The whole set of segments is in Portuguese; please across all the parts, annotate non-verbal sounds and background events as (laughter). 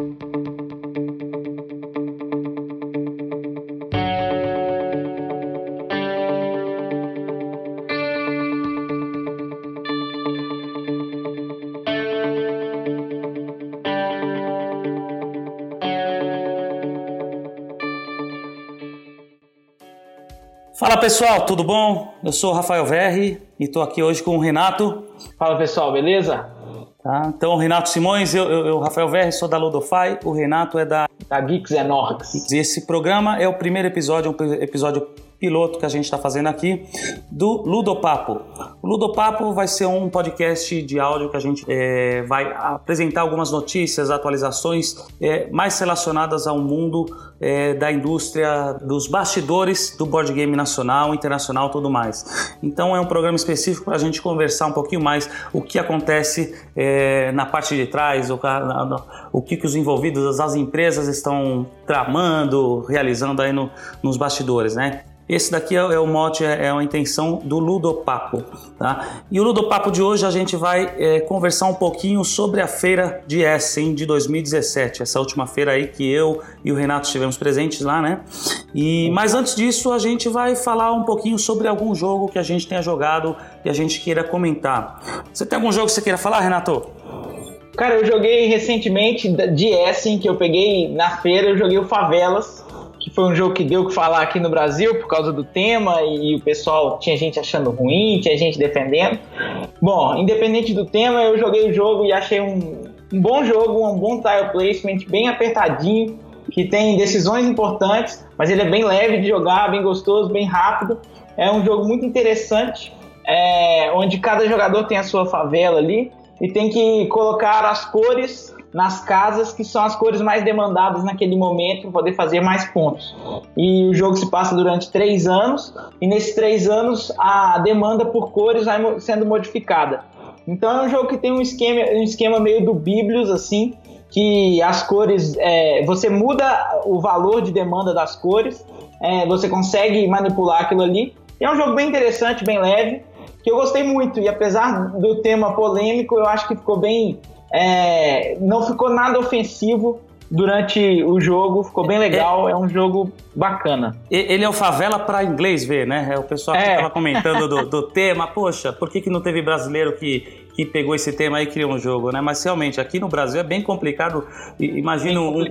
Fala pessoal, tudo bom? Eu sou o Rafael Verri e estou aqui hoje com o Renato. Fala pessoal, beleza? Tá, então, Renato Simões, eu, eu, eu, Rafael Verri, sou da Ludofy, o Renato é da... Da Geeks and Orcs. Esse programa é o primeiro episódio, um episódio piloto que a gente está fazendo aqui do Ludopapo. Ludopapo vai ser um podcast de áudio que a gente é, vai apresentar algumas notícias, atualizações é, mais relacionadas ao mundo é, da indústria dos bastidores do board game nacional, internacional, tudo mais. Então é um programa específico para a gente conversar um pouquinho mais o que acontece é, na parte de trás, o, o que, que os envolvidos, as empresas estão tramando, realizando aí no, nos bastidores, né? Esse daqui é, é o mote, é, é a intenção do Ludopapo. Tá? E o Ludopapo de hoje a gente vai é, conversar um pouquinho sobre a feira de Essen de 2017, essa última feira aí que eu e o Renato estivemos presentes lá, né? E, mas antes disso a gente vai falar um pouquinho sobre algum jogo que a gente tenha jogado e a gente queira comentar. Você tem algum jogo que você queira falar, Renato? Cara, eu joguei recentemente de Essen, que eu peguei na feira, eu joguei o Favelas, que foi um jogo que deu o que falar aqui no Brasil por causa do tema e o pessoal tinha gente achando ruim, tinha gente defendendo. Bom, independente do tema, eu joguei o jogo e achei um, um bom jogo, um bom tile placement, bem apertadinho, que tem decisões importantes, mas ele é bem leve de jogar, bem gostoso, bem rápido. É um jogo muito interessante, é, onde cada jogador tem a sua favela ali e tem que colocar as cores nas casas que são as cores mais demandadas naquele momento para poder fazer mais pontos. E o jogo se passa durante três anos, e nesses três anos a demanda por cores vai sendo modificada. Então é um jogo que tem um esquema, um esquema meio do Biblios, assim, que as cores. É, você muda o valor de demanda das cores, é, você consegue manipular aquilo ali. E é um jogo bem interessante, bem leve, que eu gostei muito. E apesar do tema polêmico, eu acho que ficou bem é, não ficou nada ofensivo durante o jogo, ficou bem legal, é, é um jogo bacana. Ele é o favela para inglês ver, né? É o pessoal que estava é. comentando do, do, (laughs) tema, poxa, por que, que não teve brasileiro que, que pegou esse tema e criou um jogo, né? Mas realmente, aqui no Brasil é bem complicado. Imagina um,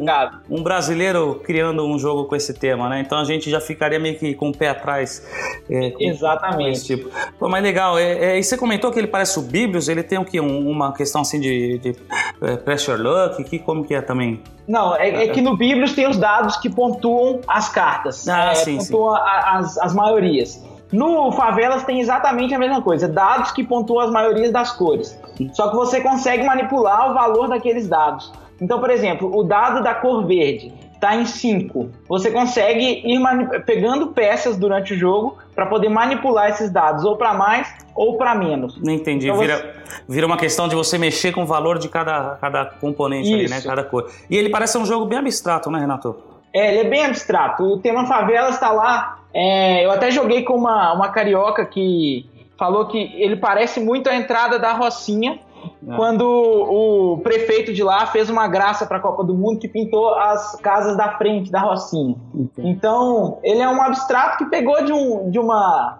um, brasileiro criando um jogo com esse tema, né? Então a gente já ficaria meio que com o pé atrás. É, Exatamente. Esse tipo. Pô, mas legal, é, é, e você comentou que ele parece o Biblios, ele tem o que? Um, uma questão assim de, de é, pressure luck, que, como que é também? Não, é, é, que no Biblios tem os dados que pontuam as cartas. Ah, é, sim, pontuam sim. As, as maiorias. No Favelas tem exatamente a mesma coisa, dados que pontuam as maiorias das cores. Só que você consegue manipular o valor daqueles dados. Então, por exemplo, o dado da cor verde está em 5. Você consegue ir pegando peças durante o jogo para poder manipular esses dados, ou para mais ou para menos. Não entendi. Então, vira, você... vira uma questão de você mexer com o valor de cada, cada componente Isso. ali, né? Cada cor. E ele parece um jogo bem abstrato, né, Renato? É, ele é bem abstrato. O tema favelas está lá é, eu até joguei com uma, uma carioca que falou que ele parece muito a entrada da Rocinha, é. quando o prefeito de lá fez uma graça para a Copa do Mundo que pintou as casas da frente da Rocinha. Então, ele é um abstrato que pegou de, um, de uma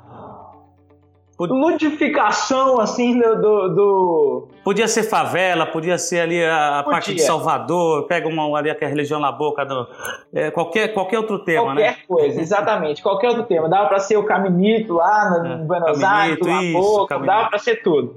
ludificação assim do, do, do, Podia ser favela, podia ser ali a, a parte de Salvador, pega uma ali a religião na boca, do, é, qualquer, qualquer outro tema, qualquer né? Qualquer coisa, exatamente, qualquer outro tema. Dava para ser o Caminito lá no é, Buenos Aires, na boca, dava para ser tudo.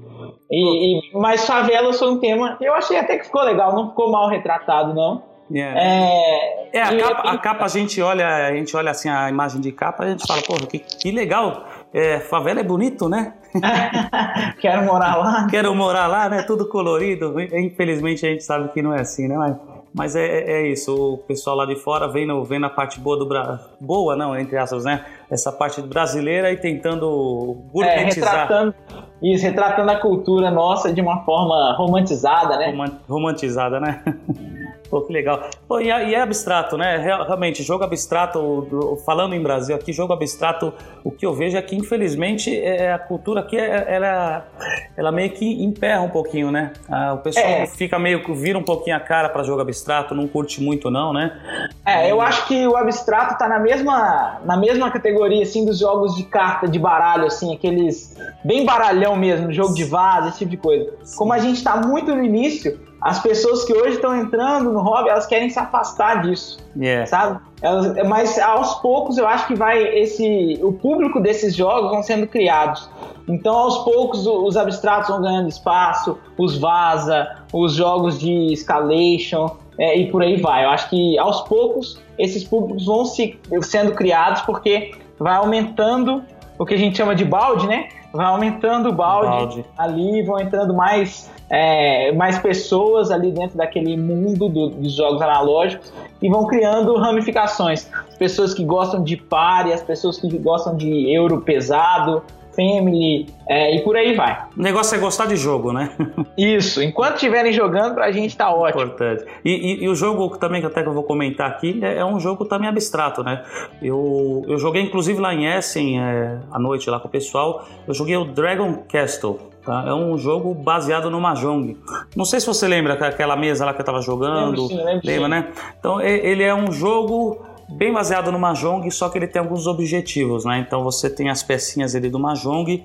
E, e, mas favelas foi um tema, eu achei até que ficou legal, não ficou mal retratado, não. Yeah. É, é a, capa, a capa a gente olha, a gente olha assim a imagem de capa, a gente fala, porra, que, que legal é, favela é bonito, né? (laughs) Quero morar lá. Quero morar lá, né? Tudo colorido. Infelizmente a gente sabe que não é assim, né? Mas, mas é, é, é isso. O pessoal lá de fora vendo, vendo a parte boa do Brasil. Boa, não, entre aspas, né? Essa parte brasileira e tentando gourmetizar. É, retratando, isso, retratando a cultura nossa de uma forma romantizada, né? romantizada, né? (laughs) Pô, que legal. Pô, e, é, e, é abstrato, né? Realmente, jogo abstrato, falando em Brasil aqui, jogo abstrato, o que eu vejo é que, infelizmente, é, é a cultura aqui, é, ela, ela meio que emperra um pouquinho, né? Ah, o pessoal é. fica meio que vira um pouquinho a cara para jogo abstrato, não curte muito não, né? É, eu acho que o abstrato tá na mesma, na mesma categoria, assim, dos jogos de carta, de baralho, assim, aqueles bem baralhão mesmo, jogo de vaza, esse tipo de coisa. Como a gente tá muito no início, as pessoas que hoje estão entrando no hobby, elas querem se afastar disso, yeah. sabe? Elas, mas aos poucos eu acho que vai esse, o público desses jogos vão sendo criados. Então aos poucos os abstratos vão ganhando espaço, os vaza, os jogos de escalation é, e por aí vai. Eu acho que aos poucos esses públicos vão se, sendo criados porque vai aumentando o que a gente chama de balde, né? Vai aumentando o balde, balde. ali, vão entrando mais é, mais pessoas ali dentro daquele mundo do, dos jogos analógicos e vão criando ramificações. As pessoas que gostam de party, as pessoas que gostam de euro pesado, family é, e por aí vai. O negócio é gostar de jogo, né? (laughs) Isso, enquanto estiverem jogando, pra gente tá ótimo. Importante. E, e, e, o jogo também, que até que eu vou comentar aqui, é, é, um jogo também abstrato, né? Eu, eu joguei inclusive lá em Essen, é, à noite lá com o pessoal, eu joguei o Dragon Castle. Tá? É um jogo baseado no Mahjong. Não sei se você lembra aquela mesa lá que eu estava jogando. Lembro, sim, lembro, lembra, sim. né? Então ele é um jogo bem baseado no Mahjong, só que ele tem alguns objetivos, né? Então você tem as pecinhas ali do Mahjong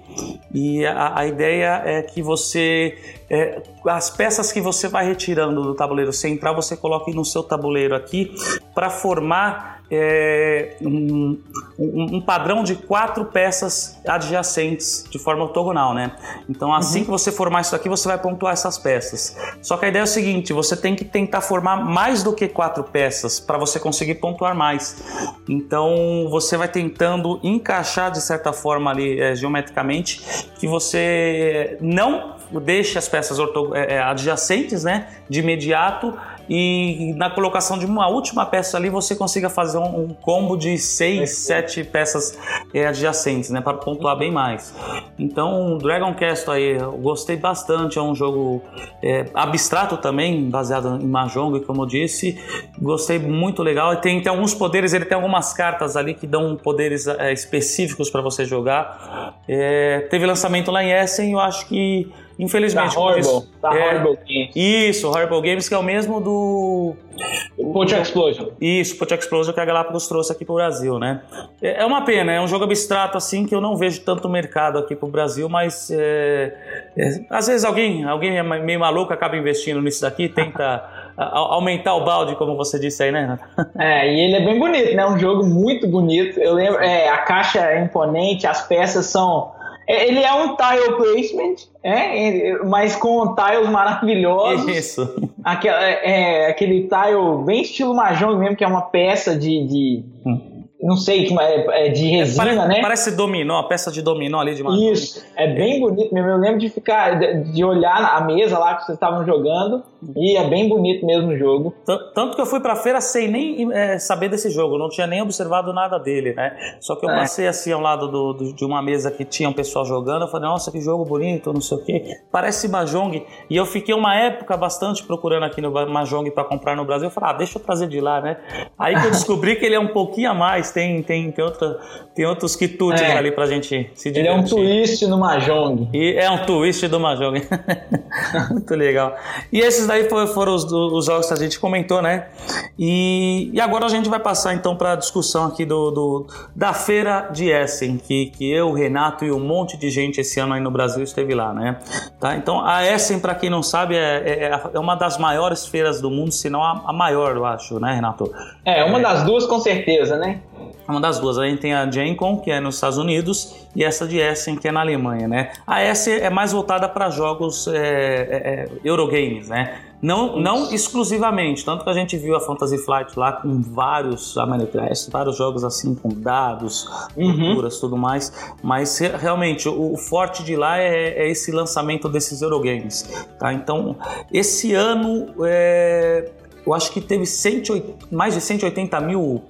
e a, a ideia é que você é, as peças que você vai retirando do tabuleiro central você coloca no seu tabuleiro aqui para formar é, um, um, padrão de quatro peças adjacentes de forma ortogonal, né? Então, assim uhum. que você formar isso aqui, você vai pontuar essas peças. Só que a ideia é o seguinte: você tem que tentar formar mais do que quatro peças para você conseguir pontuar mais. Então, você vai tentando encaixar de certa forma ali é, geometricamente que você não deixe as peças é, é, adjacentes, né, de imediato e na colocação de uma última peça ali você consiga fazer um, um combo de seis, sete peças é, adjacentes, né, para pontuar bem mais. Então, Dragon Quest aí, eu gostei bastante, é um jogo é, abstrato também, baseado em Mahjong, como eu disse, gostei muito legal. E tem, tem alguns poderes, ele tem algumas cartas ali que dão poderes é, específicos para você jogar. Teve lançamento lá em Essen, eu acho que Infelizmente. Da Horrible. Da é, Horrible Games. Isso, Horrible Games, que é o mesmo do. Poach Explosion. Isso, Poach Explosion que a Galápagos trouxe aqui pro Brasil, né? É, é uma pena, é um jogo abstrato assim que eu não vejo tanto mercado aqui pro Brasil, mas é, é, às vezes alguém, alguém é meio maluco acaba investindo nisso daqui, tenta (laughs) aumentar o balde, como você disse aí, né, (laughs) É, e ele é bem bonito, né? Um jogo muito bonito. Eu lembro, é, a caixa é imponente, as peças são ele é um tile placement, é, mas com tiles maravilhosos. Isso. Aquela, é, é, aquele tile bem estilo Mahjong mesmo, que é uma peça de, de hum não sei, é, é de resina, parece, né? Parece dominó, peça de dominó ali de uma. Isso, é bem bonito mesmo. Eu lembro de ficar, de olhar a mesa lá que vocês estavam jogando e é bem bonito mesmo o jogo. Tanto que eu fui pra feira sem nem é, saber desse jogo, não tinha nem observado nada dele, né? Só que eu é. passei assim ao lado do, do, de uma mesa que tinha um pessoal jogando, eu falei, nossa, que jogo bonito, não sei o quê. Parece Mahjong. E eu fiquei uma época bastante procurando aqui no Mahjong para comprar no Brasil. Eu falei, ah, deixa eu trazer de lá, né? Aí que eu descobri que ele é um pouquinho a mais tem, tem, tem, outra, tem outros quitutes é. ali pra gente se divertir. Ele é um twist no Mahjong. E é um twist do Mahjong. (laughs) Muito legal. E esses daí foram os, os jogos que a gente comentou, né? E, e agora a gente vai passar então para a discussão aqui do, do, da feira de Essen, que, que eu, Renato e um monte de gente esse ano aí no Brasil esteve lá, né? Tá? Então a Essen, para quem não sabe, é, é, é, uma das maiores feiras do mundo, se não a, a maior, eu acho, né, Renato? É, uma é. das duas com certeza, né? Uma das duas. A gente tem a Gencom, que é nos Estados Unidos, e essa de Essen, que é na Alemanha, né? A Essen é mais voltada para jogos é, é, é, Eurogames, né? Não, não exclusivamente, tanto que a gente viu a Fantasy Flight lá com vários American vários jogos assim com dados, culturas, uhum. tudo mais, mas realmente o, o forte de lá é, é, esse lançamento desses Eurogames, tá? Então, esse ano é, eu acho que teve 180, mais de 180 mil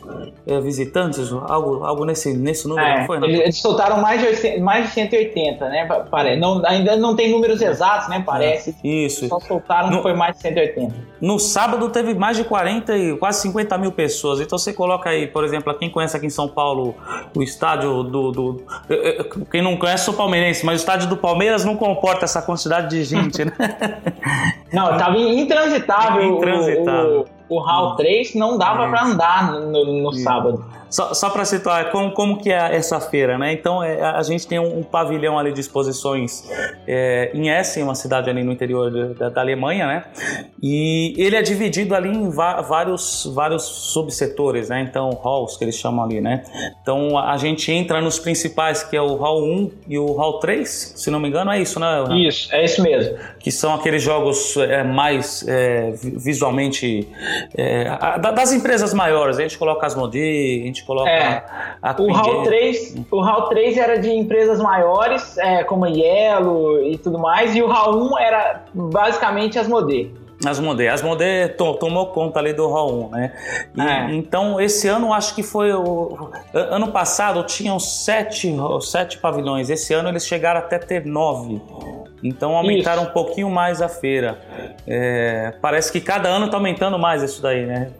é, visitantes, algo, algo nesse, nesse número, é, não foi? Não? Eles soltaram mais de, mais de 180, né? Parece. Não, ainda não tem números exatos, né? Parece. É, isso. Só soltaram que foi mais de 180. No sábado teve mais de 40 e quase 50 mil pessoas. Então você coloca aí, por exemplo, quem conhece aqui em São Paulo o estádio do. do quem não conhece, sou palmeirense, mas o estádio do Palmeiras não comporta essa quantidade de gente, né? (laughs) Não, estava intransitável. Intransitável. O, o, o HAL 3 não dava para andar no, no sábado. Só, só para situar, como, como que é essa feira, né? Então, é, a gente tem um, um, pavilhão ali de exposições é, em Essen, uma cidade ali no interior da, da, Alemanha, né? E ele é dividido ali em vários, vários subsetores, né? Então, halls, que eles chamam ali, né? Então, a gente entra nos principais, que é o hall 1 e o hall 3, se não me engano, é isso, né? Isso, é isso mesmo. Que são aqueles jogos é, mais é, visualmente... É, das empresas maiores, a gente coloca as Modi, a gente coloca é. a, o HAL 3 O HAL 3 era de empresas maiores, é, como a Yellow e tudo mais, e o HAL 1 era basicamente as Modê. As Modê. As Modê to, tomou conta ali do 1, né? E, é. Então, esse ano, acho que foi o... Ano passado tinham sete, sete pavilhões. Esse ano eles chegaram até ter nove. Então aumentaram isso. um pouquinho mais a feira. É, parece que cada ano está aumentando mais isso daí, né?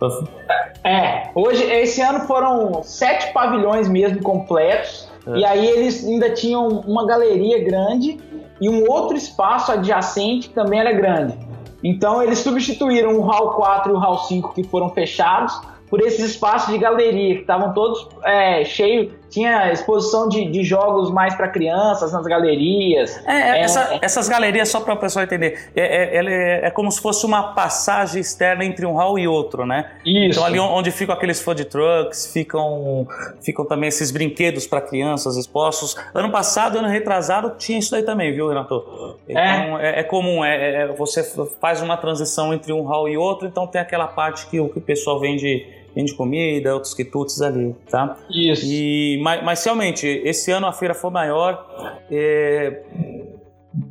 É, hoje, esse ano foram sete pavilhões mesmo completos. É. E aí eles ainda tinham uma galeria grande e um outro espaço adjacente que também era grande. Então eles substituíram o Hall 4 e o Hall 5 que foram fechados por esses espaços de galeria que estavam todos é, cheios tinha exposição de, de jogos mais para crianças nas galerias. É, é, essa, é, essas galerias, só para o pessoal entender, é, é, é, como se fosse uma passagem externa entre um hall e outro, né? Isso. Então ali onde ficam aqueles food trucks, ficam, ficam também esses brinquedos para crianças expostos. Ano passado, ano retrasado, tinha isso aí também, viu, Renato? Então é, é, comum, é, você faz uma transição entre um hall e outro, então tem aquela parte que, que o pessoal vende vende comida, outros quitutes ali, tá? Isso. E, mas, mas realmente, esse ano a feira foi maior. É,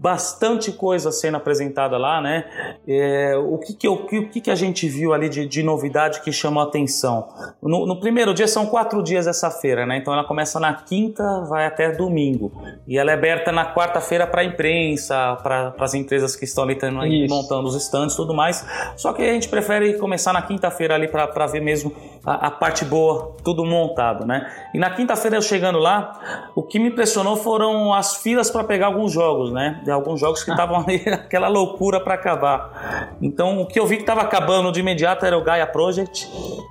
bastante coisa sendo apresentada lá, né? É, o que que, o, que que a gente viu ali de, de novidade que chamou a atenção? No, no, primeiro dia, são quatro dias essa feira, né? Então ela começa na quinta, vai até domingo. E ela é aberta na quarta-feira para a imprensa, para as empresas que estão ali tendo, montando os stands e tudo mais. Só que a gente prefere começar na quinta-feira ali para ver mesmo a, a, parte boa, tudo montado, né? E na quinta-feira eu chegando lá, o que me impressionou foram as filas para pegar alguns jogos, né? Alguns jogos que estavam ali, (laughs) aquela loucura para acabar. Então, o que eu vi que estava acabando de imediato era o Gaia Project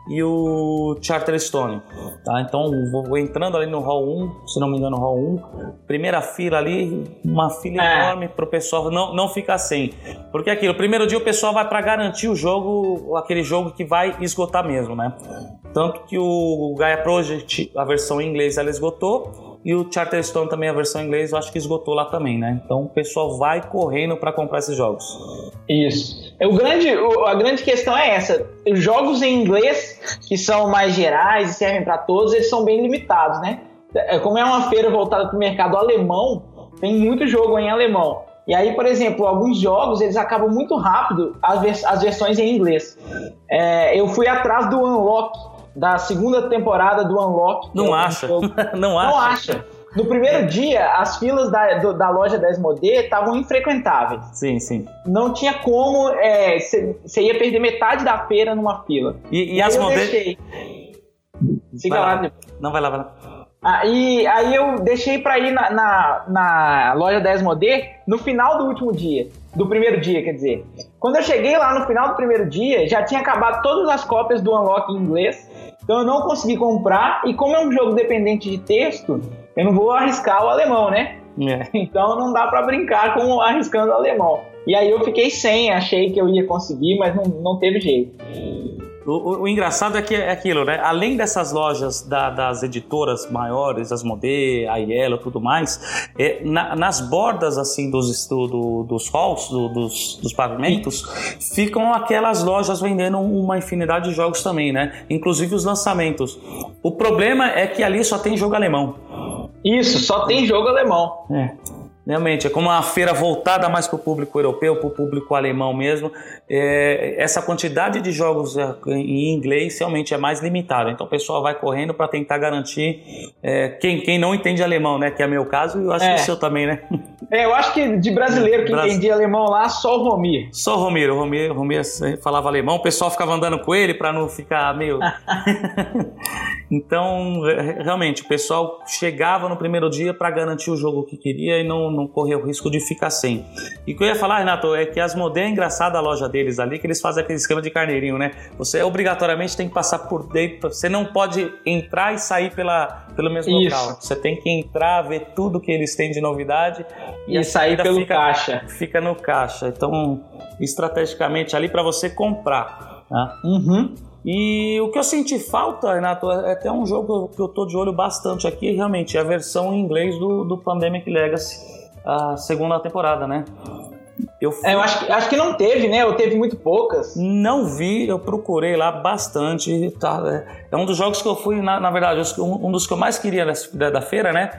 e o Charterstone. Tá? Então, vou entrando ali no Hall 1, se não me engano, Hall 1, primeira fila ali, uma fila é. enorme para o pessoal não, não ficar sem. Porque aquilo, primeiro dia o pessoal vai para garantir o jogo, aquele jogo que vai esgotar mesmo, né? Tanto que o Gaia Project, a versão em inglês, ela esgotou e o Charterstone também, a versão em inglês, eu acho que esgotou lá também, né? Então o pessoal vai correndo para comprar esses jogos. Isso. O grande, a grande questão é essa. Os jogos em inglês, que são mais gerais e servem para todos, eles são bem limitados, né? É, como é uma feira voltada para o mercado alemão, tem muito jogo em alemão. E aí, por exemplo, alguns jogos eles acabam muito rápido as, vers as versões em inglês. É, eu fui atrás do Unlock, da segunda temporada do Unlock. Não acha. não acha. (laughs) Não acha. No primeiro dia, as filas da, do, da loja 10modê estavam infrequentáveis. Sim, sim. Não tinha como. Você é, ia perder metade da feira numa fila. E, e, e as modê. Deixei. Siga lá. lá. Não, vai lá, vai lá. Aí, aí eu deixei para ir na, na, na loja 10 Modê no final do último dia. Do primeiro dia, quer dizer. Quando eu cheguei lá no final do primeiro dia, já tinha acabado todas as cópias do Unlock em inglês. Então eu não consegui comprar. E como é um jogo dependente de texto, eu não vou arriscar o alemão, né? É. (laughs) Então não dá para brincar com arriscando o alemão. E aí eu fiquei sem, achei que eu ia conseguir, mas não, não teve jeito. O, o, o, engraçado é que é aquilo, né? Além dessas lojas da, das editoras maiores, as Modê, a Yellow, tudo mais, é, na, nas bordas assim dos do, dos halls, do, dos, dos pavimentos, ficam aquelas lojas vendendo uma infinidade de jogos também, né? Inclusive os lançamentos. O problema é que ali só tem jogo alemão. Isso, só tem jogo alemão. É. Realmente, é como uma feira voltada mais para o público europeu, para o público alemão mesmo. É, essa quantidade de jogos é, em inglês realmente é mais limitada. Então o pessoal vai correndo para tentar garantir é, quem, quem não entende alemão, né? Que é meu caso e eu acho é. que o seu também, né? É, eu acho que de brasileiro que Bras... entendia alemão lá, só o Romir. Só o Romir. O Romir, o Romir falava alemão, o pessoal ficava andando com ele para não ficar meio. (laughs) então, realmente, o pessoal chegava no primeiro dia para garantir o jogo que queria e não não correr o risco de ficar sem. E o que eu ia falar, Renato, é que as Modé é engraçada a loja deles ali, que eles fazem aquele esquema de carneirinho, né? Você obrigatoriamente tem que passar por dentro, você não pode entrar e sair pela, pelo mesmo Isso. local. Você tem que entrar, ver tudo que eles têm de novidade e, e sair pelo fica, caixa. Fica no caixa. Então, estrategicamente ali para você comprar. Tá? Uhum. E o que eu senti falta, Renato, é até um jogo que eu tô de olho bastante aqui, realmente, é a versão em inglês do, do Pandemic Legacy a segunda temporada, né? Eu, fui... é, eu acho, que, acho que não teve, né? Ou teve muito poucas. Não vi, eu procurei lá bastante. Tá, é, é um dos jogos que eu fui, na, na verdade, um, um, dos que eu mais queria da, da feira, né?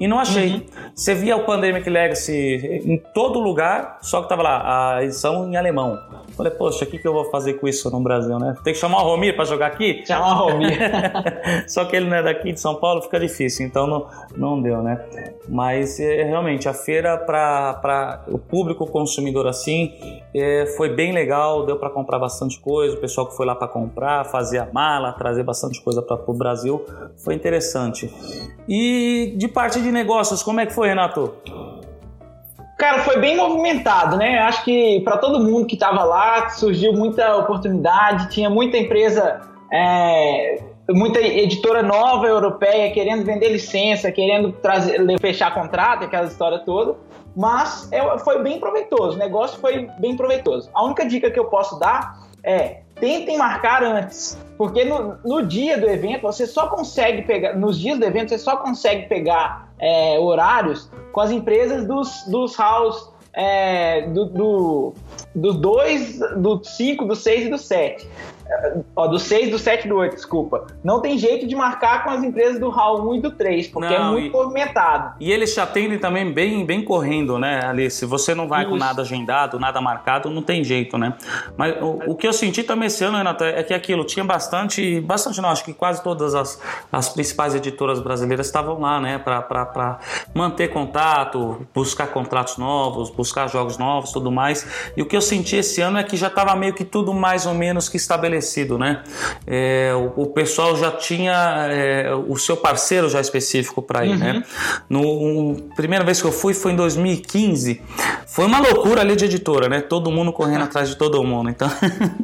E não achei. Uhum. Você via o Pandemic Legacy em todo lugar, só que tava lá, a edição em alemão. Falei, poxa, o que, que eu vou fazer com isso no Brasil, né? Tem que chamar o Romir para jogar aqui? Chamar o Romir. (laughs) Só que ele não é daqui de São Paulo, fica difícil, então não, não deu, né? Mas é, realmente a feira para o público consumidor assim é, foi bem legal, deu para comprar bastante coisa. O pessoal que foi lá para comprar, fazer a mala, trazer bastante coisa para o Brasil, foi interessante. E de parte de negócios, como é que foi, Renato? Cara, foi bem movimentado, né? Acho que para todo mundo que estava lá surgiu muita oportunidade, tinha muita empresa, é, muita editora nova europeia querendo vender licença, querendo trazer, fechar contrato, aquela história toda. Mas é, foi bem proveitoso, o negócio foi bem proveitoso. A única dica que eu posso dar é tentem marcar antes, porque no, no dia do evento você só consegue pegar, nos dias do evento você só consegue pegar é, horários com as empresas dos, dos house é, do, do, do 2, do 5, do 6 e do 7. Ó, do 6, do 7 e do 8, desculpa. Não tem jeito de marcar com as empresas do HAL 1 e do 3, porque é não, é muito e, movimentado. E eles te atendem também bem, bem correndo, né, Alice? Se você não vai Isso. com nada agendado, nada marcado, não tem jeito, né? Mas o, o, que eu senti também esse ano, Renato, é que aquilo tinha bastante, bastante não, acho que quase todas as, as principais editoras brasileiras estavam lá, né, para manter contato, buscar contratos novos, buscar jogos novos, tudo mais. E o que eu senti esse ano é que já estava meio que tudo mais ou menos que estabelecido estabelecido, né? É, o, o, pessoal já tinha é, o seu parceiro já específico para ir, né? uhum. né? No primeira vez que eu fui foi em 2015. Foi uma loucura ali de editora, né? Todo mundo correndo atrás de todo mundo. Então,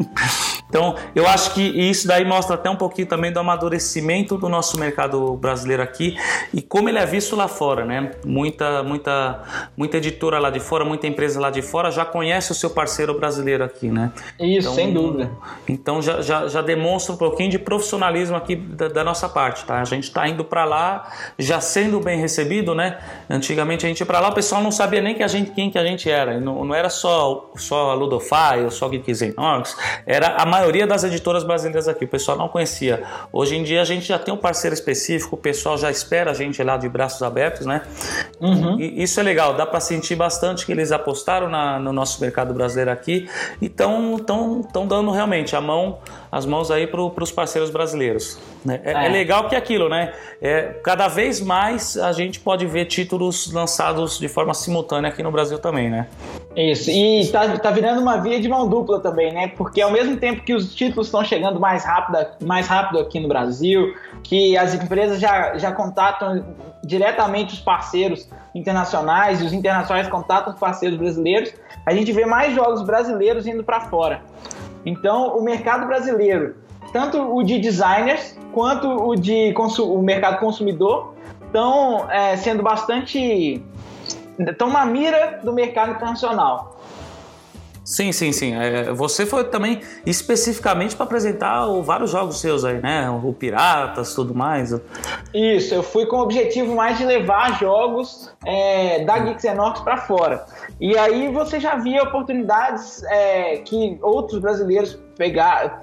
(laughs) então eu acho que isso daí mostra até um pouquinho também do amadurecimento do nosso mercado brasileiro aqui e como ele é visto lá fora, né? Muita, muita, muita editora lá de fora, muita empresa lá de fora já conhece o seu parceiro brasileiro aqui, né? Isso, então, sem dúvida. Então já, já, já, demonstra um pouquinho de profissionalismo aqui da, da nossa parte, tá? A gente está indo para lá já sendo bem recebido, né? Antigamente a gente ia para lá, o pessoal não sabia nem que a gente, quem que a gente era. Não, não era só, só a Ludofy ou só Geeks Inox, era a maioria das editoras brasileiras aqui. O pessoal não conhecia. Hoje em dia a gente já tem um parceiro específico, o pessoal já espera a gente lá de braços abertos, né? Uhum. E isso é legal, dá para sentir bastante que eles apostaram na, no nosso mercado brasileiro aqui e estão dando realmente a mão as mãos aí para os parceiros brasileiros. Né? É, é. é, legal que é aquilo, né? É, cada vez mais a gente pode ver títulos lançados de forma simultânea aqui no Brasil também, né? Isso, e tá, tá virando uma via de mão dupla também, né? Porque ao mesmo tempo que os títulos estão chegando mais rápido, mais rápido aqui no Brasil, que as empresas já, já contatam diretamente os parceiros internacionais e os internacionais contatam os parceiros brasileiros, a gente vê mais jogos brasileiros indo para fora. Então, o mercado brasileiro, tanto o de designers quanto o de o mercado consumidor, estão é, sendo bastante. estão na mira do mercado internacional. Sim, sim, sim. É, você foi também especificamente para apresentar vários jogos seus aí, né? O Piratas, tudo mais. Isso, eu fui com o objetivo mais de levar jogos é, da Geeks Enox para fora. E aí você já via oportunidades é, que outros brasileiros pegar,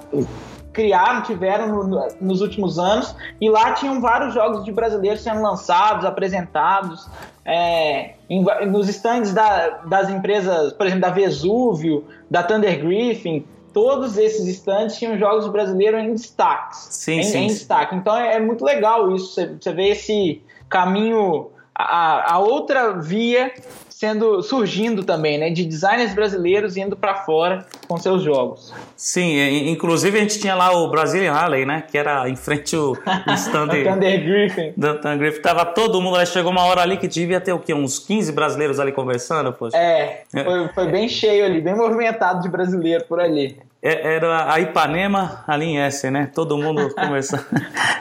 criaram, tiveram no, no, nos últimos anos, e lá tinham vários jogos de brasileiros sendo lançados, apresentados, é, em, nos stands da, das empresas, por exemplo, da Vesúvio, da Thunder Griffin, todos esses stands tinham jogos brasileiros em destaques. Sim, em, sim. em destaque. Então é, é, muito legal isso, você, você vê esse caminho, a, a outra via sendo surgindo também, né, de designers brasileiros indo para fora com seus jogos. Sim, inclusive a gente tinha lá o Brazilian Alley, né, que era em frente ao (laughs) stand Thunder Griffin. Thunder Griffin, tava todo mundo, aí chegou uma hora ali que devia ter o quê, uns 15 brasileiros ali conversando, poxa. É, foi, foi bem cheio ali, bem movimentado de brasileiro por ali. É, era a Ipanema ali em Essen, né? Todo mundo (laughs) conversando.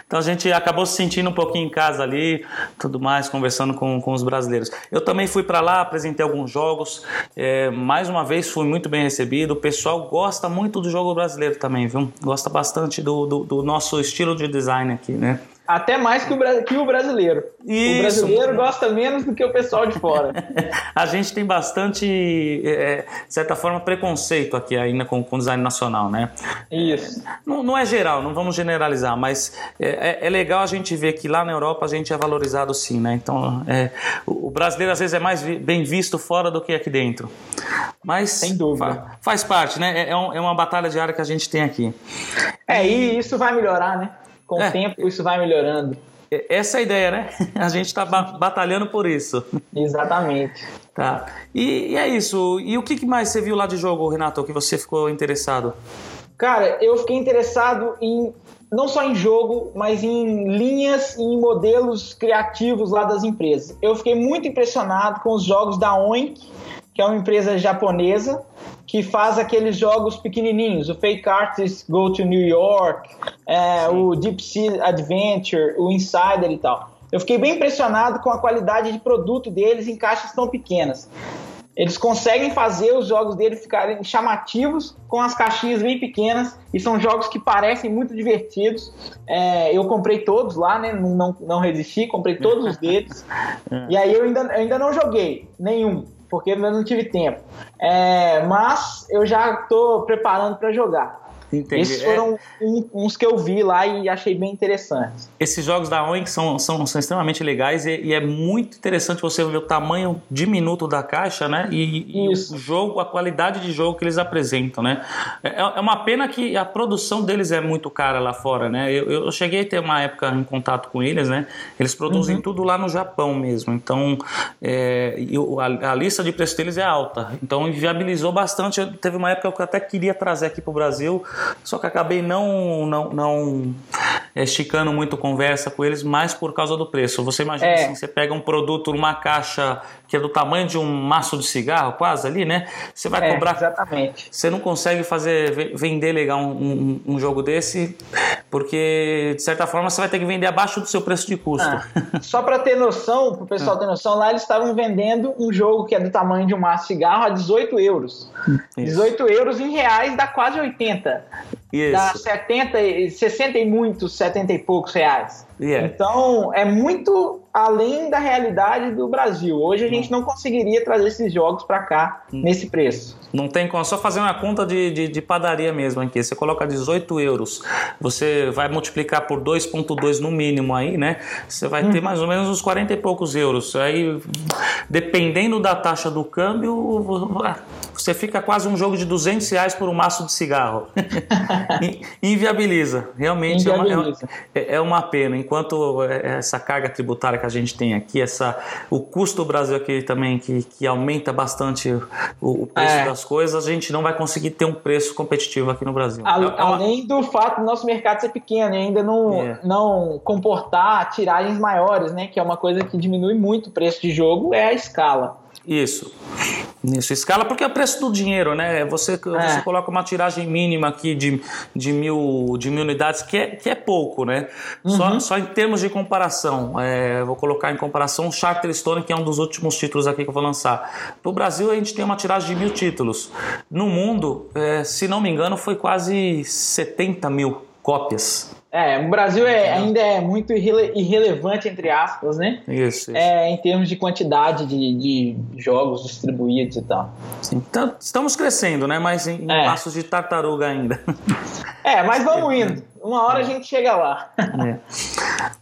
então a gente acabou se sentindo um pouquinho em casa ali, tudo mais, conversando com, com os brasileiros. Eu também fui para lá, apresentei alguns jogos. É, mais uma vez fui muito bem recebido. O pessoal gosta muito do jogo brasileiro também, viu? Gosta bastante do, do, do nosso estilo de design aqui, né? Até mais que o, que o brasileiro. Isso. O brasileiro gosta menos do que o pessoal de fora. (laughs) a gente tem bastante, é, de certa forma, preconceito aqui ainda com, o design nacional, né? Isso. Não, não é geral, não vamos generalizar, mas é, é, é, legal a gente ver que lá na Europa a gente é valorizado sim, né? Então, é, o, brasileiro às vezes é mais bem visto fora do que aqui dentro. Mas Sem dúvida. Fa, faz parte, né? É, é, um, é uma batalha diária que a gente tem aqui. É, e isso vai melhorar, né? Com é. o tempo isso vai melhorando. Essa é a ideia, né? (laughs) A gente está batalhando por isso. Exatamente. Tá. E, e, é isso. E o que mais você viu lá de jogo, Renato, que você ficou interessado? Cara, eu fiquei interessado em não só em jogo, mas em linhas e em modelos criativos lá das empresas. Eu fiquei muito impressionado com os jogos da Oink, que é uma empresa japonesa, que faz aqueles jogos pequenininhos, o Fake Artists Go to New York, é, o Deep Sea Adventure, o Insider e tal. Eu fiquei bem impressionado com a qualidade de produto deles em caixas tão pequenas. Eles conseguem fazer os jogos deles ficarem chamativos com as caixinhas bem pequenas e são jogos que parecem muito divertidos. É, eu comprei todos lá, né? Não, não, não resisti, comprei todos os deles. (laughs) e aí eu ainda, eu ainda não joguei nenhum porque eu não tive tempo. É, mas eu já estou preparando para jogar. Entendi. Esses foram é... uns que eu vi lá e achei bem interessantes. Esses jogos da Oink são, são, são extremamente legais e, e, é muito interessante você ver o tamanho diminuto da caixa, né? E, e o jogo, a qualidade de jogo que eles apresentam, né? É, é, uma pena que a produção deles é muito cara lá fora, né? Eu, eu cheguei a ter uma época em contato com eles, né? Eles produzem uhum. tudo lá no Japão mesmo. Então, é, a, a, lista de preços deles é alta. Então, inviabilizou bastante. Teve uma época que eu até queria trazer aqui para o Brasil só que acabei não, não, não esticando muito conversa com eles, mais por causa do preço. Você imagina é. assim, você pega um produto numa caixa que é do tamanho de um maço de cigarro, quase ali, né? Você vai é, cobrar. Exatamente. Você não consegue fazer vender legal um, um, um, jogo desse, porque de certa forma você vai ter que vender abaixo do seu preço de custo. Ah, só para ter noção, para o pessoal ter noção, lá eles estavam vendendo um jogo que é do tamanho de um maço de cigarro a 18 euros. Isso. 18 euros em reais dá quase 80. Isso. Dá 70, 60 e muitos, 70 e poucos reais. Yeah. Então, é muito além da realidade do Brasil. Hoje a gente não conseguiria trazer esses jogos para cá hum. nesse preço. Não tem como, só fazer uma conta de, de, de, padaria mesmo aqui. Você coloca 18 euros, você vai multiplicar por 2,2 no mínimo aí, né? Você vai hum. ter mais ou menos uns 40 e poucos euros. Aí, dependendo da taxa do câmbio, você fica quase um jogo de 200 reais por um maço de cigarro. (laughs) Inviabiliza. Realmente Inviabiliza. É, uma, é, é uma pena enquanto é, essa carga tributária que a gente tem aqui, essa, o custo do Brasil aqui também, que, que aumenta bastante o, o preço é. das coisas, a gente não vai conseguir ter um preço competitivo aqui no Brasil. A, é uma... Além do fato do nosso mercado ser pequeno e ainda não, é. não comportar tiragens maiores, né? Que é uma coisa que diminui muito o preço de jogo, é a escala. Isso. Isso, escala porque é o preço do dinheiro, né? Você, é. você coloca uma tiragem mínima aqui de, de, mil, de mil unidades, que é, que é pouco, né? Uhum. Só, só em termos de comparação. É, vou colocar em comparação o Charterstone, que é um dos últimos títulos aqui que eu vou lançar. No Brasil, a gente tem uma tiragem de mil títulos. No mundo, é, se não me engano, foi quase 70 mil cópias. É, o Brasil é, ainda é muito irrele irrelevante, entre aspas, né? Isso, isso. É, em termos de quantidade de, de jogos distribuídos e tal. Sim, então, estamos crescendo, né? Mas em, em É. passos de tartaruga ainda. É, mas vamos (laughs) indo. Uma hora a gente chega lá. É.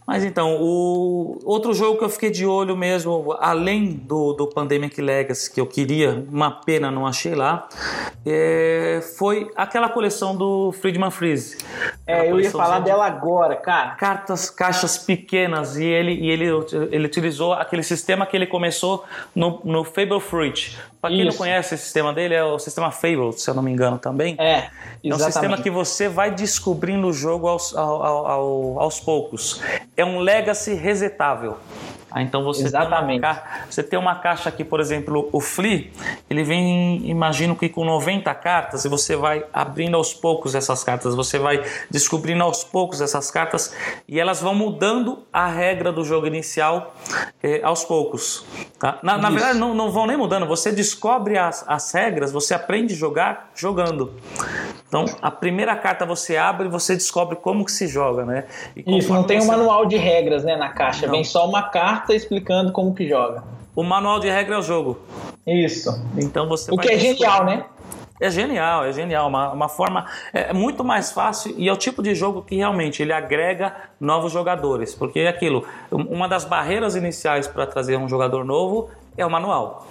Mas então, o outro jogo que eu fiquei de olho mesmo, além do, do Pandemic Legacy, que eu queria, uma pena não achei lá, é, foi aquela coleção do Friedman Freeze. É, eu ia falar de dela agora, cara. Cartas, caixas pequenas, e ele, e ele, ele utilizou aquele sistema que ele começou no, no Fable Fruit. Para quem não Isso. conhece esse sistema dele, é o sistema Fable, se eu não me engano também. É, É um exatamente. sistema que você vai descobrindo o jogo aos, ao- ao- ao- aos poucos. É um legacy resetável. Ah, então você tem, uma, Exatamente. ca- você tem uma caixa aqui, por exemplo, o Flea, ele vem, imagino que com 90 cartas, e você vai abrindo aos poucos essas cartas, você vai descobrindo aos poucos essas cartas, e elas vão mudando a regra do jogo inicial eh, aos poucos. tá? Na, na verdade, não, não vão nem mudando, você descobre as, as regras, você aprende a jogar jogando. Então, a primeira carta você abre e você descobre como que se joga, né? E Isso, não tem um você- manual de regras, né, na caixa. Não. Vem só uma carta explicando como que joga. O manual de regra é o jogo. Isso. Então você O que é genial, né? É genial, é genial. Uma, uma forma é muito mais fácil e é o tipo de jogo que realmente ele agrega novos jogadores. Porque é aquilo, um- uma das barreiras iniciais para trazer um jogador novo é o manual.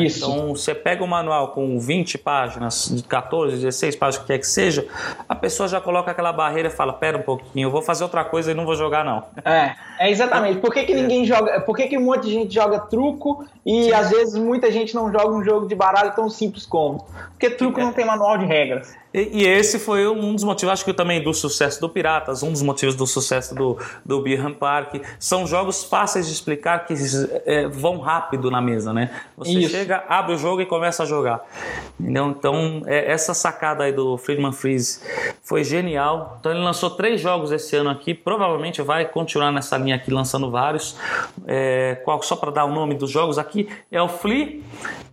Isso. Então, você pega o manual com 20 páginas, de 14, 16 páginas, o que quer que seja, a pessoa já coloca aquela barreira e fala: Pera um pouquinho, eu vou fazer outra coisa e não vou jogar, não. É, é exatamente. Por que, que (laughs) ninguém joga? Por que, que um monte de gente joga truco e às vezes muita gente não joga um jogo de baralho tão simples como? Porque truco É. não tem manual de regras. E, e esse foi um dos motivos, acho que também do sucesso do Piratas, um dos motivos do sucesso do, do Beer Park. São jogos fáceis de explicar que é, vão rápido na mesa, né? Você Isso. chega, abre o jogo e começa a jogar. Entendeu? Então, é, essa sacada aí do Friedman Freeze foi genial. Então, ele lançou três jogos esse ano aqui, provavelmente vai continuar nessa linha aqui, lançando vários. É, qual, só para dar o nome dos jogos aqui, é o Flea,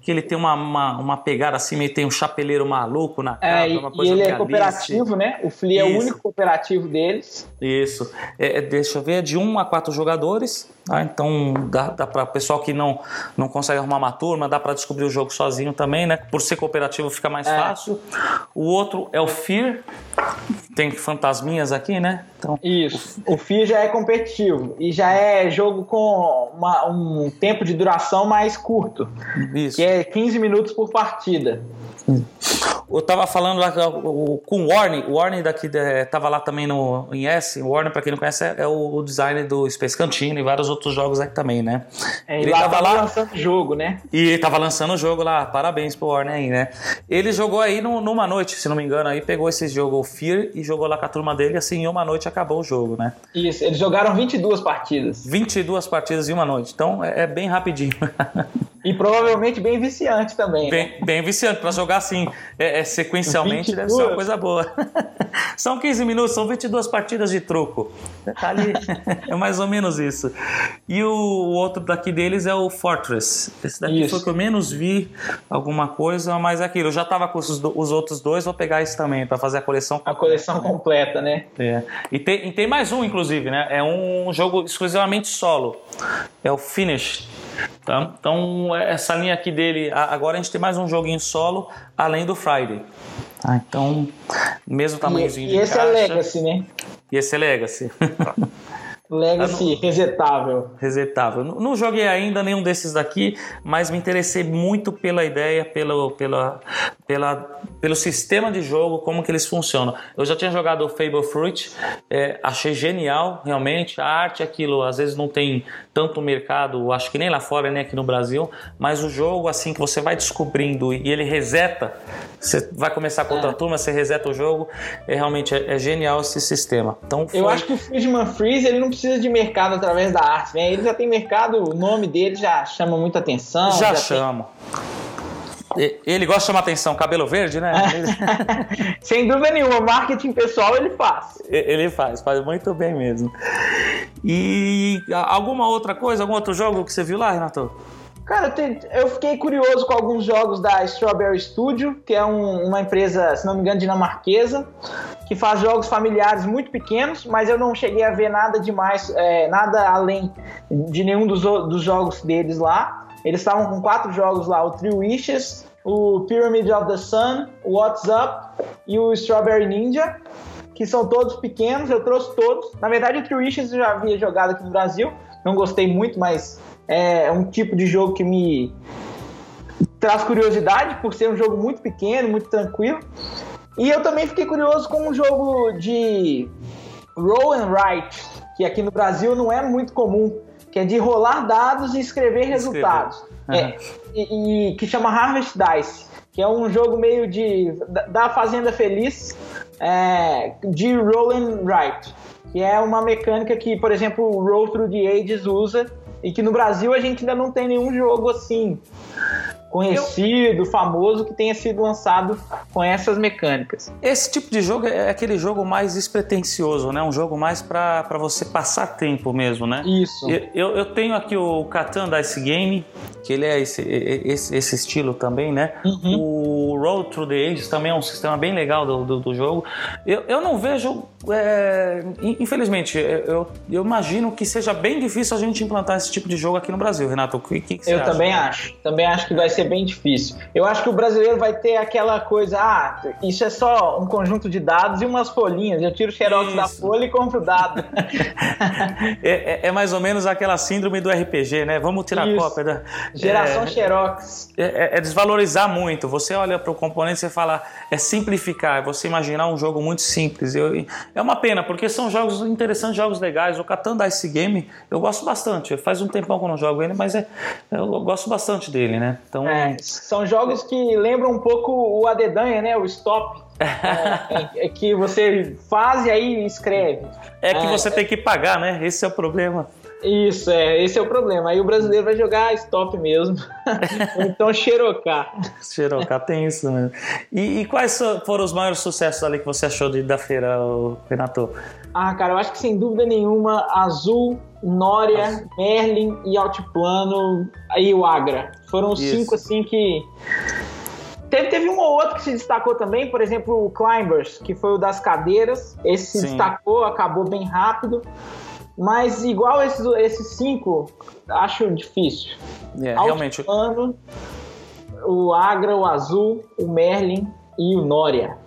que ele tem uma, uma, uma pegada assim, meio tem um chapeleiro maluco na capa, E, uma e coisa ele é cooperativo, né? O Flea é o único cooperativo deles. Isso. É, é, deixa eu ver, é de 1 a 4 jogadores. Tá? Então dá, dá para pessoal que não, não consegue arrumar uma turma, dá para descobrir o jogo sozinho também, né? Por ser cooperativo fica mais É. fácil. O outro é o Fear. Tem fantasminhas aqui, né? Então, Isso. O FIA já é competitivo e já é jogo com uma- um tempo de duração mais curto, isso. que é 15 minutos por partida. Eu tava falando lá com o Warren, o Warren daqui é, tava lá também no, em S. O Warren, pra quem não conhece, é, é o, o designer do Space Cantina e vários outros jogos aí também, né? É, Ele lá tava lá- lançando jogo, né? E tava lançando o jogo lá, parabéns pro Warner aí, né? Ele jogou aí no- numa noite, se não me engano, aí pegou esse jogo, o Fear, e jogou lá com a turma dele, assim, em uma noite acabou o jogo, né? Isso, eles jogaram 22 partidas. 22 partidas em uma noite, então é, é bem rapidinho. E provavelmente bem viciante também. né? bem, bem viciante, pra jogar assim, é, é, sequencialmente deve ser uma 22. coisa boa. (laughs) são 15 minutos, são 22 partidas de truco. Tá ali, (laughs) é mais ou menos isso. E o, outro daqui deles é o Fortress. Esse daqui Isso. foi o que eu menos vi alguma coisa, mas é aquilo, eu já tava com os, os outros dois, vou pegar esse também, pra fazer a coleção A coleção completa, né? É. E, tem, e tem mais um, inclusive, né? É um jogo exclusivamente solo. É o Finish. Tá? Então, essa linha aqui dele. Agora a gente tem mais um joguinho solo, além do Friday. Tá? Então, mesmo E, tamanhozinho e de esse caixa. é Legacy, né? E esse é Legacy. (laughs) Legacy resetável. Resetável. Não não joguei ainda nenhum desses daqui, mas me interessei muito pela ideia, pelo, pela, pela, pelo sistema de jogo, como que eles funcionam. Eu já tinha jogado o Fable Fruit, é, achei genial, realmente. A arte, aquilo, às vezes não tem tanto mercado, acho que nem lá fora, nem aqui no Brasil, mas o jogo, assim, que você vai descobrindo e ele reseta, você vai começar com outra turma, você reseta o jogo, é realmente é, é genial esse sistema. Então, Eu foi- acho que o Friedman Freeze ele não precisa de mercado através da arte, né? Ele já tem mercado, o nome dele já chama muita atenção. Já tem- chamo. E- Ele gosta de chamar atenção, cabelo verde, né? Ele- (laughs) Sem dúvida nenhuma, marketing pessoal ele faz. Ele faz, faz muito bem mesmo. E alguma outra coisa, algum outro jogo que você viu lá, Renato? Cara, eu fiquei curioso com alguns jogos da Strawberry Studio, que é um, uma empresa, se não me engano, dinamarquesa, que faz jogos familiares muito pequenos, mas eu não cheguei a ver nada demais, é, nada além de nenhum dos, dos jogos deles lá. Eles estavam com quatro jogos lá: o Three Wishes, o Pyramid of the Sun, o What's Up e o Strawberry Ninja, que são todos pequenos. Eu trouxe todos. Na verdade, o Three Wishes eu já havia jogado aqui no Brasil, não gostei muito, mas é um tipo de jogo que me traz curiosidade por ser um jogo muito pequeno, muito tranquilo. E eu também fiquei curioso com um jogo de roll and write, que aqui no Brasil não é muito comum, que é de rolar dados e escrever resultados. É, e, e, que chama Harvest Dice, que é um jogo meio de da Fazenda Feliz é, de roll and write, que é uma mecânica que, por exemplo, o Roll Through the Ages usa e que no Brasil a gente ainda não tem nenhum jogo assim conhecido, eu... famoso, que tenha sido lançado com essas mecânicas. Esse tipo de jogo é aquele jogo mais despretensioso, né? Um jogo mais para você passar tempo mesmo, né? Isso. Eu, eu tenho aqui o Catan Dice Game, que ele é esse, esse, esse estilo também, né? Uhum. O Road Through the Ages também é um sistema bem legal do, do, do jogo. Eu, eu não vejo, é, infelizmente, eu, eu imagino que seja bem difícil a gente implantar esse tipo de jogo aqui no Brasil, Renato. O que, que você Eu acha? também acho. Também acho que vai ser bem difícil. Eu acho que o brasileiro vai ter aquela coisa, ah, isso é só um conjunto de dados e umas folhinhas. Eu tiro o xerox isso. da folha e compro o dado. (laughs) é, é, é, mais ou menos aquela síndrome do RPG, né? Vamos tirar isso. cópia da. Geração é, xerox. É, é, é desvalorizar muito. Você olha para o componente e fala, é simplificar, é você imaginar um jogo muito simples. Eu, é uma pena, porque são jogos interessantes, jogos legais. O Catan Dice Game, eu gosto bastante. Faz um tempão que eu não jogo ele, mas é, eu gosto bastante dele, né? Então, é, são jogos que lembram um pouco o Adedanha, né? O Stop. é, é, que você faz e aí escreve. É que é, você tem que pagar, né? Esse é o problema. Isso, é, esse é o problema. Aí o brasileiro vai jogar stop mesmo. Ou (laughs) então xerocar. xerocar, tem isso mesmo. E, e, quais foram os maiores sucessos ali que você achou de, da feira, Renato? Ah, cara, eu acho que sem dúvida nenhuma, Azul, Nória, Merlin e Altiplano, aí o Agra. Foram os cinco assim que. Teve, teve um ou outro que se destacou também, por exemplo, o Climbers, que foi o das cadeiras. Esse se Sim. destacou, acabou bem rápido. Mas igual esses, esses cinco, acho difícil. É, realmente. o Agra, o Azul, o Merlin e o Nória.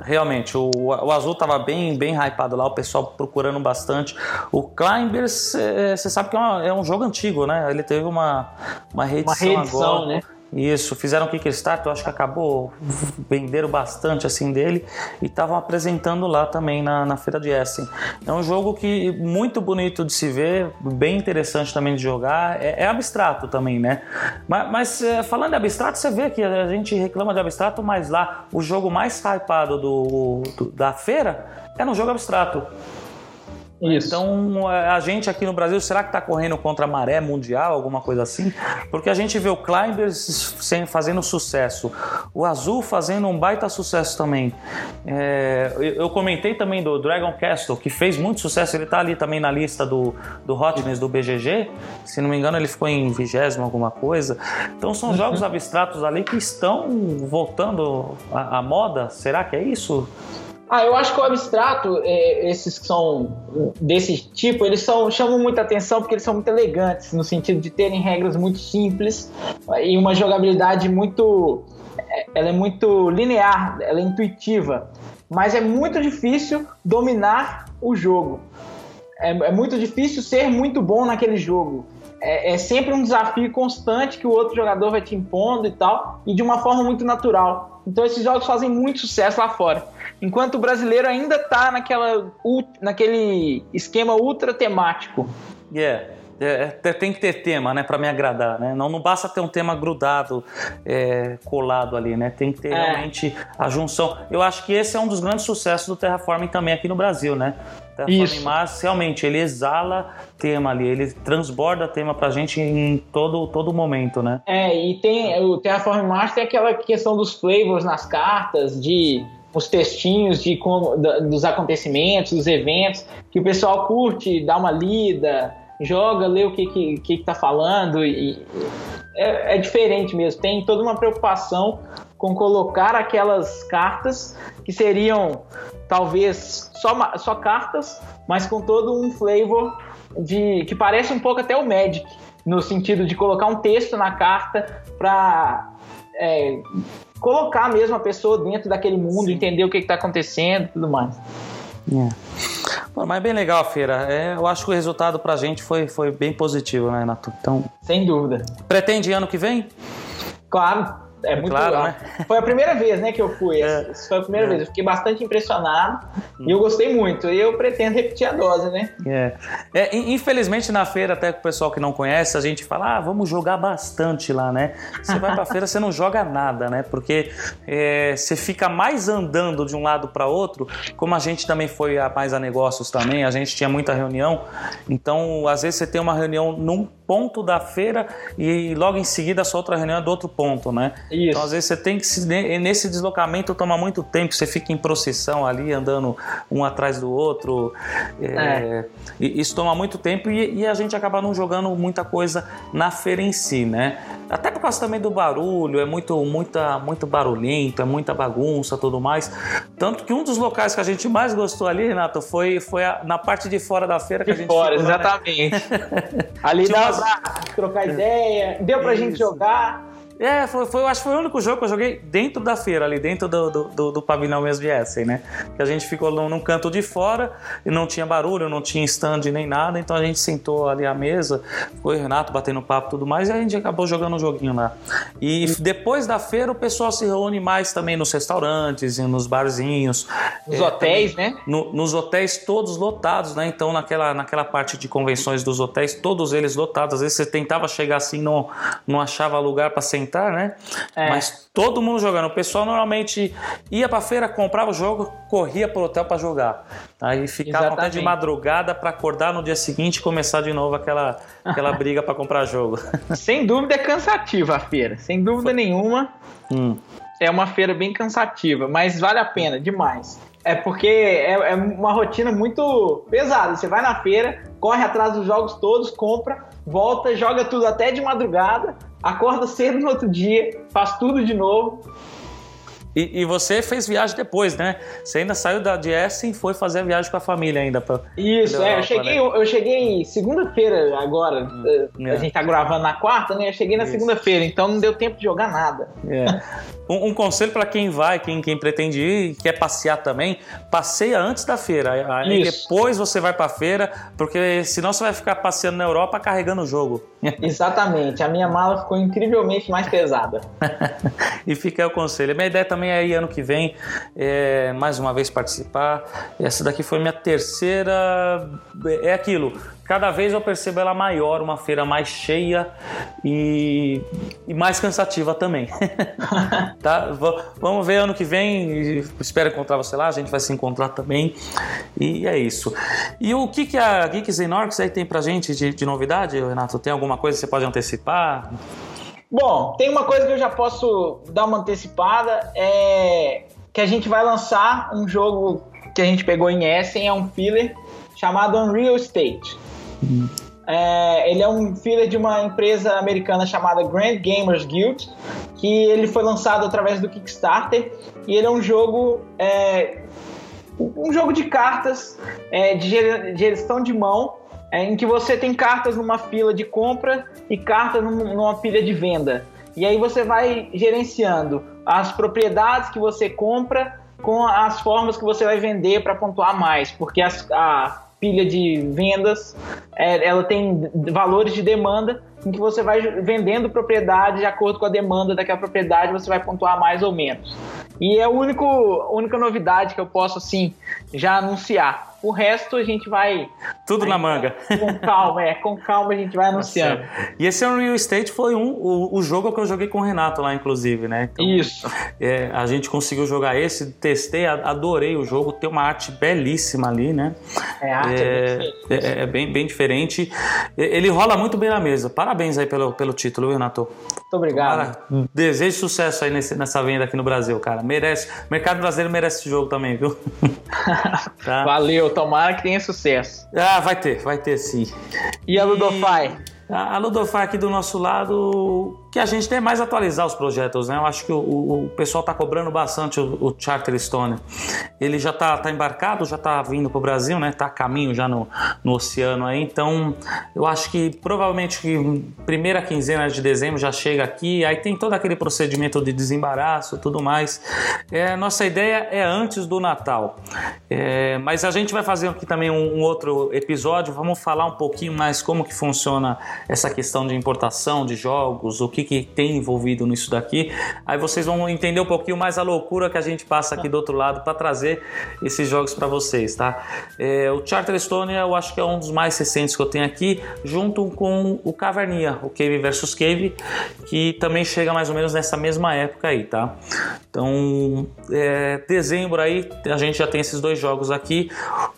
Realmente, o, o azul estava bem, bem hypado lá, o pessoal procurando bastante. O Climbers, você sabe que é, uma, é, um jogo antigo, né? Ele teve uma, uma reedição, uma reedição agora. Né? Isso, fizeram o Kickstarter, eu acho que acabou, venderam bastante assim dele e estavam apresentando lá também na, na feira de Essen. É um jogo que muito bonito de se ver, bem interessante também de jogar, é, é abstrato também, né? Mas, mas é, falando de abstrato, você vê que a gente reclama de abstrato, mas lá o jogo mais hypado do, do da feira é no jogo abstrato. Isso. Então, a gente aqui no Brasil, será que está correndo contra a maré mundial, alguma coisa assim? Porque a gente vê o Climbers fazendo sucesso, o Azul fazendo um baita sucesso também. É, eu comentei também do Dragon Castle, que fez muito sucesso, ele está ali também na lista do, do Hotness do BGG, se não me engano ele ficou em vigésimo alguma coisa. Então são uhum. jogos abstratos ali que estão voltando à, à moda, será que é isso? Ah, eu acho que o abstrato, é, esses que são desse tipo, eles são, chamam muita atenção porque eles são muito elegantes, no sentido de terem regras muito simples e uma jogabilidade muito. É, ela é muito linear, ela é intuitiva, mas é muito difícil dominar o jogo. É, é muito difícil ser muito bom naquele jogo. É, é sempre um desafio constante que o outro jogador vai te impondo e tal, e de uma forma muito natural. Então esses jogos fazem muito sucesso lá fora. Enquanto o brasileiro ainda está naquela, naquele esquema ultra temático. Yeah. É, é tem que ter tema, né, para me agradar, né? Não, não basta ter um tema grudado, é, colado ali, né? Tem que ter é. realmente a junção. Eu acho que esse é um dos grandes sucessos do Terraforming também aqui no Brasil, né? Terraforming Mars, realmente, ele exala tema ali, ele transborda tema pra gente em todo, todo momento, né? É, e tem o Terraforming Mars tem aquela questão dos flavors nas cartas, de os textinhos de como, dos acontecimentos, dos eventos, que o pessoal curte, dá uma lida, joga, lê o que, que, que tá falando e é, é diferente mesmo. Tem toda uma preocupação com colocar aquelas cartas que seriam talvez só, só cartas, mas com todo um flavor de que parece um pouco até o Magic, no sentido de colocar um texto na carta para é, colocar mesmo a pessoa dentro daquele mundo, Sim. entender o que está acontecendo e tudo mais. É. mas bem legal a feira. É, eu acho que o resultado pra gente foi, foi bem positivo, né, Renato? Então, Sem dúvida. Pretende ano que vem? Claro, é muito claro, legal. Né? Foi a primeira vez, né, que eu fui. É. Foi a primeira é. vez. Eu fiquei bastante impressionado e eu gostei muito. E eu pretendo repetir a dose, né? É. é. Infelizmente, na feira, até com o pessoal que não conhece, a gente fala, ah, vamos jogar bastante lá, né? Você vai pra (laughs) feira, você não joga nada, né? Porque é, você fica mais andando de um lado para outro, como a gente também foi a, mais a negócios também, a gente tinha muita reunião. Então, às vezes você tem uma reunião num ponto da feira e logo em seguida a sua outra reunião é do outro ponto, né? Isso. Então, às vezes você tem que se, nesse deslocamento toma muito tempo, você fica em procissão ali, andando um atrás do outro. É, é. Isso toma muito tempo e, e, a gente acaba não jogando muita coisa na feira em si, né? Até por causa também do barulho, é muito, muita, muito barulhento, é muita bagunça tudo mais. Tanto que um dos locais que a gente mais gostou ali, Renato, foi, foi a, na parte de fora da feira que de a gente fora, ficou, exatamente. Né? (laughs) ali dá pra trocar ideia, deu pra Isso. gente jogar. É, foi, foi, eu acho que foi o único jogo que eu joguei dentro da feira, ali dentro do, do, do, do pavilhão mesmo de Essen, né? Que a gente ficou num, num, canto de fora e não tinha barulho, não tinha stand nem nada, então a gente sentou ali à mesa, foi o Renato batendo papo e tudo mais, e a gente acabou jogando um joguinho lá. E depois da feira o pessoal se reúne mais também nos restaurantes, nos barzinhos. Nos é, hotéis, também, né? No, nos hotéis todos lotados, né? Então naquela, naquela parte de convenções dos hotéis, todos eles lotados. Às vezes você tentava chegar assim, não, não achava lugar para sentar sentar, né? É. Mas todo mundo jogando. O pessoal normalmente ia pra feira, comprava o jogo, corria pro hotel para jogar. Aí ficava até de madrugada para acordar no dia seguinte e começar de novo aquela, aquela (laughs) briga para comprar jogo. (laughs) Sem dúvida é cansativa a feira, sem dúvida Foi. nenhuma. Hum. É uma feira bem cansativa, mas vale a pena demais. É porque é, é, uma rotina muito pesada. Você vai na feira, corre atrás dos jogos todos, compra, volta, joga tudo até de madrugada, acorda cedo no outro dia, faz tudo de novo. E, e, você fez viagem depois, né? Você ainda saiu da de Essen e foi fazer a viagem com a família ainda. Pra, Isso, é, eu cheguei, né? eu cheguei segunda-feira agora. Hum, é. A gente tá gravando na quarta, né? Eu cheguei na segunda-feira, então não deu tempo de jogar nada. É. Um, um conselho para quem vai, quem, quem pretende ir, quer passear também, passeia antes da feira. Aí depois você vai para a feira, porque senão você vai ficar passeando na Europa carregando o jogo. (laughs) Exatamente. A minha mala ficou incrivelmente mais pesada. (laughs) e fica aí o conselho. A minha ideia também é ir ano que vem, é, mais uma vez participar. Essa daqui foi minha terceira. É aquilo cada vez eu percebo ela maior, uma feira mais cheia e, e mais cansativa também. (laughs) tá? vamos ver ano que vem, espero encontrar você lá, a gente vai se encontrar também. E é isso. E o que, que a Geeks Inorx aí tem pra gente de, de novidade, Renato? Tem alguma coisa que você pode antecipar? Bom, tem uma coisa que eu já posso dar uma antecipada, é que a gente vai lançar um jogo que a gente pegou em Essen, é um filler chamado Unreal State. É, ele é um filler de uma empresa americana chamada Grand Gamers Guild, que ele foi lançado através do Kickstarter e ele é um jogo é, um jogo de cartas é, de gestão de mão é, em que você tem cartas numa fila de compra e cartas numa pilha de venda. E aí você vai gerenciando as propriedades que você compra com as formas que você vai vender para pontuar mais, porque as, a pilha de vendas, é, ela tem valores de demanda em que você vai vendendo propriedade de acordo com a demanda daquela propriedade, você vai pontuar mais ou menos. E é a única novidade que eu posso assim já anunciar. O resto a gente vai. Tudo vai, na manga. Com calma, é. Com calma a gente vai anunciando. E esse Unreal Estate foi um, o, o, jogo que eu joguei com o Renato lá, inclusive, né? Então, Isso. É, a gente conseguiu jogar esse, testei, adorei o jogo. Tem uma arte belíssima ali, né? É, a arte é, é, é, é bem, bem diferente. Ele rola muito bem na mesa. Parabéns aí pelo, pelo título, Renato? Muito obrigado. Cara, desejo sucesso aí nesse, nessa venda aqui no Brasil, cara. Merece. O mercado brasileiro merece esse jogo também, viu? (laughs) tá? Valeu, tomara que tenha sucesso. Ah, vai ter, vai ter sim. E a Ludofy? A Ludofy aqui do nosso lado, que a gente tem mais atualizar os projetos, né? Eu acho que o, o, pessoal está cobrando bastante o, o Charter Stone. Ele já está tá embarcado, já está vindo para o Brasil, né? Está a caminho já no, no oceano aí. Então, eu acho que provavelmente que primeira quinzena de dezembro já chega aqui. Aí tem todo aquele procedimento de desembaraço, tudo mais. É, nossa ideia é antes do Natal. É, mas a gente vai fazer aqui também um, um outro episódio. Vamos falar um pouquinho mais como que funciona essa questão de importação de jogos, o que, que tem envolvido nisso daqui. Aí vocês vão entender um pouquinho mais a loucura que a gente passa aqui do outro lado para trazer esses jogos para vocês, tá? É, o Charter Stone eu acho que é um dos mais recentes que eu tenho aqui, junto com o Cavernia, o Cave vs Cave, que também chega mais ou menos nessa mesma época aí, tá? Então, é, dezembro aí a gente já tem esses dois jogos aqui.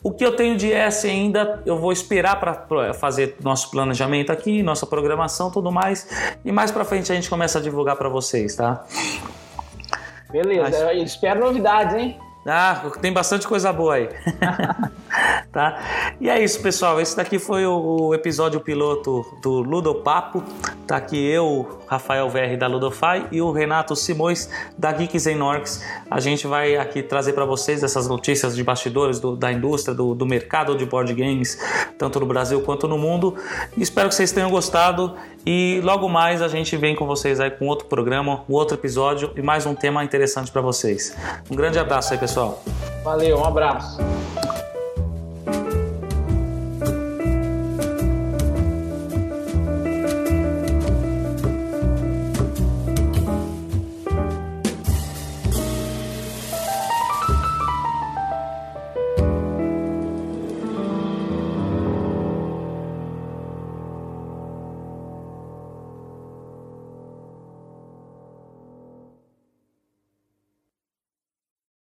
O que eu tenho de S ainda, eu vou esperar para fazer nosso planejamento aqui, nossa programação, tudo mais, e mais para frente a gente começa a divulgar para vocês, tá? Beleza, Mas... espero novidades, hein? Ah, tem bastante coisa boa aí. (laughs) (laughs) tá? E é isso, pessoal. Esse daqui foi o episódio piloto do Ludopapo. Tá aqui eu, Rafael VR da Ludofy e o Renato Simões da Geeks Norks. A gente vai aqui trazer para vocês essas notícias de bastidores do, da indústria, do, do mercado de board games, tanto no Brasil quanto no mundo. Espero que vocês tenham gostado e logo mais a gente vem com vocês aí com outro programa, um outro episódio e mais um tema interessante para vocês. Um grande abraço aí, pessoal. Valeu, um abraço.